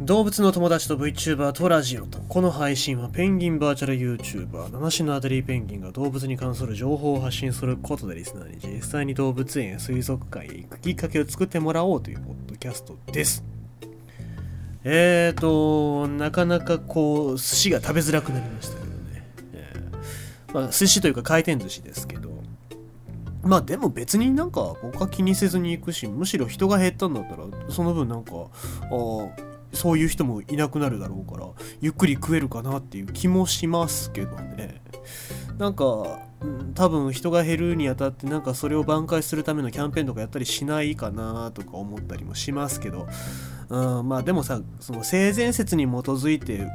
動物の友達と VTuber とラジオとこの配信はペンギンバーチャル YouTuber 七種のアデリーペンギンが動物に関する情報を発信することでリスナーに実際に動物園や水族館へ行くきっかけを作ってもらおうというポッドキャストです。えーとなかなかこう寿司が食べづらくなりましたけどね、えー。まあ寿司というか回転寿司ですけど。まあでも別になんか僕は気にせずに行くしむしろ人が減ったんだったらその分なんかあそういう人もいなくなるだろうからゆっくり食えるかなっていう気もしますけどねなんか多分人が減るにあたってなんかそれを挽回するためのキャンペーンとかやったりしないかなとか思ったりもしますけど、うん、まあでもさその性善説に基づいて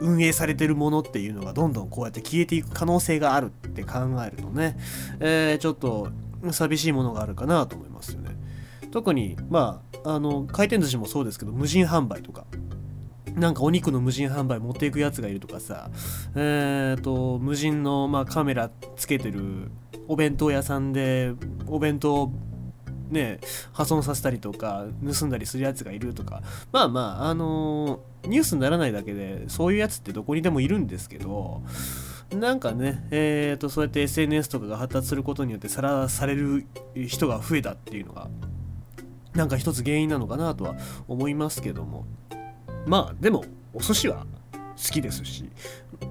運営されてるものっていうのがどんどんこうやって消えていく可能性があるって考えるとね、えーちょっと寂しいものがあるかなと思います。特にまああの回転寿司もそうですけど無人販売とか。なんかお肉の無人販売持っていくやつがいるとかさ。えっ、と無人の、まあ、カメラつけてるお弁当屋さんでお弁当ね破損させたりとか盗んだりするやつがいるとか。まあまああのニュースにならないだけでそういうやつってどこにでもいるんですけど。なんかね、えー、とそうやって SNS とかが発達することによってさらされる人が増えたっていうのがなんか一つ原因なのかなとは思いますけども。まあでもお寿司は好きですし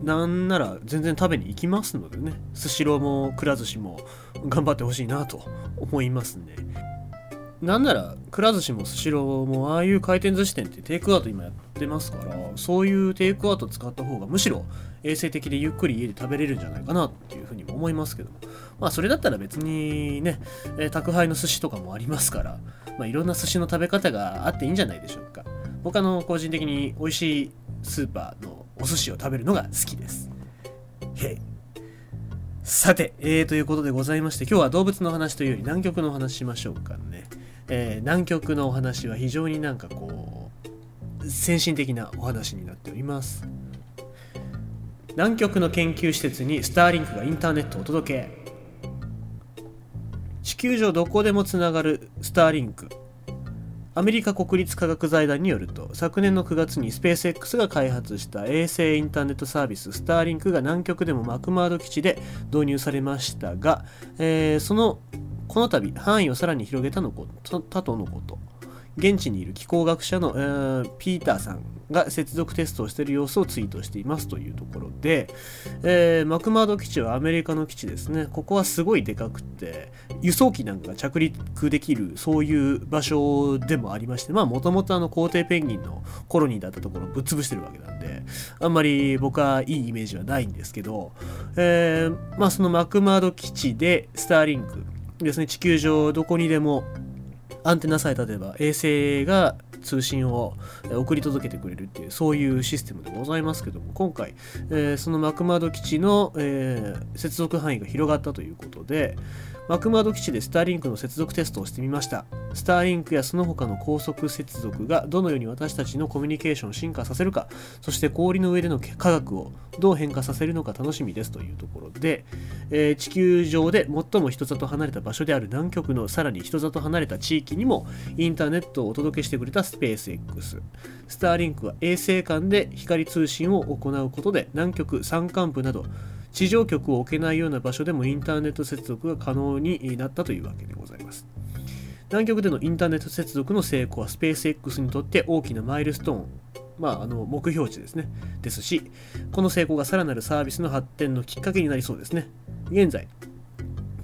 なんなら全然食べに行きますのでね。スシローもくら寿司も頑張ってほしいなと思いますね。なんならくら寿司もスシローもああいう回転寿司店ってテイクアウト今やってますからそういうテイクアウト使った方がむしろ衛生的でゆっくり家で食べれるんじゃないかなっていうふうにも思いますけど。もまあそれだったら別にね、えー宅配の寿司とかもありますから、まあ、いろんな寿司の食べ方があっていいんじゃないでしょうか。僕あの個人的に美味しいスーパーのお寿司を食べるのが好きです。へい。さて、えー、ということでございまして今日は動物の話というより南極のお話しましょうかね、えー南極のお話は非常になんかこう先進的なお話になっております。南極の研究施設にスターリンクがインターネットをお届け地球上どこでもつながるスターリンクアメリカ国立科学財団によると昨年の9月にスペース X が開発した衛星インターネットサービススターリンクが南極でもマクマード基地で導入されましたが、えーそのこの度範囲をさらに広げたのことたとのこと。現地にいる気候学者の、えーピーターさんが接続テストをしている様子をツイートしていますというところで、えーマクマード基地はアメリカの基地ですね。ここはすごいでかくて、輸送機なんかが着陸できる、そういう場所でもありまして、まあもともとあの皇帝ペンギンのコロニーだったところをぶっ潰してるわけなんで、あんまり僕はいいイメージはないんですけど、えーまあそのマクマード基地でスターリンクですね、地球上どこにでもアンテナさえ立てば衛星が通信を送り届けてくれるっていうそういうシステムでございますけども今回、えーそのマクマド基地の、えー接続範囲が広がったということでマクマド基地でスターリンクの接続テストをしてみました。スターリンクやその他の高速接続がどのように私たちのコミュニケーションを進化させるかそして氷の上での科学をどう変化させるのか楽しみですというところで、えー地球上で最も人里離れた場所である南極のさらに人里離れた地域にもインターネットをお届けしてくれたススペース X スターリンクは衛星間で光通信を行うことで南極山間部など地上局を置けないような場所でもインターネット接続が可能になったというわけでございます南極でのインターネット接続の成功はスペース X にとって大きなマイルストーンまあ、あの目標値ですね。ですし、この成功がさらなるサービスの発展のきっかけになりそうですね。現在、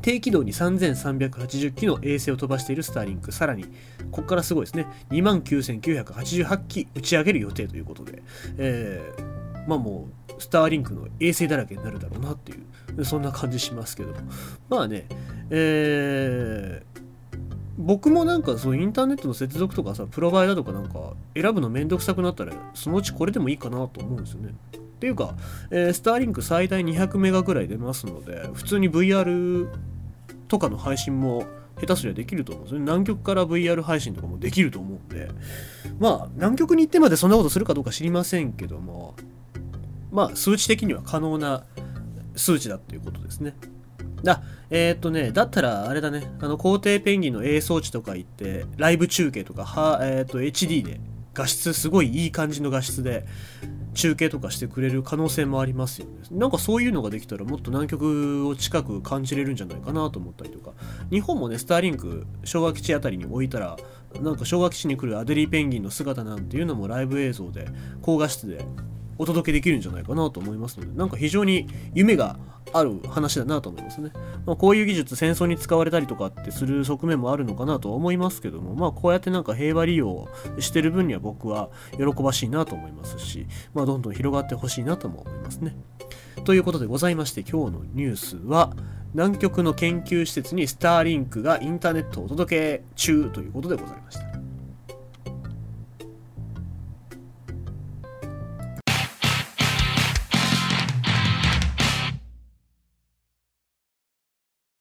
低軌道に3380機の衛星を飛ばしているスターリンク、さらに、ここからすごいですね、29988機打ち上げる予定ということで、えーまあもう、スターリンクの衛星だらけになるだろうなっていう、そんな感じしますけども。まあね、えー僕もなんかそうインターネットの接続とかさプロバイダーとかなんか選ぶのめんどくさくなったらそのうちこれでもいいかなと思うんですよね。っていうか、えースターリンク最大200メガぐらい出ますので普通に VR とかの配信も下手すりゃできると思うんですよね。南極から VR 配信とかもできると思うんで。まあ南極に行ってまでそんなことするかどうか知りませんけども。まあ数値的には可能な数値だっていうことですね。あ、えーっとね、だったらあれだね、あの、皇帝ペンギンの A 装置とか行って、ライブ中継とか、はえーっと、HD で画質すごいいい感じの画質で中継とかしてくれる可能性もありますよね。なんかそういうのができたらもっと南極を近く感じれるんじゃないかなと思ったりとか。日本もねスターリンク昭和基地あたりに置いたらなんか昭和基地に来るアデリーペンギンの姿なんていうのもライブ映像で高画質でお届けできるんじゃないかなと思いますのでなんか非常に夢がある話だなと思いますね、まあ、こういう技術戦争に使われたりとかってする側面もあるのかなとは思いますけどもまあこうやってなんか平和利用してる分には僕は喜ばしいなと思いますしまあどんどん広がってほしいなとも思いますね。ということでございまして今日のニュースは南極の研究施設にスターリンクがインターネットをお届け中ということでございました。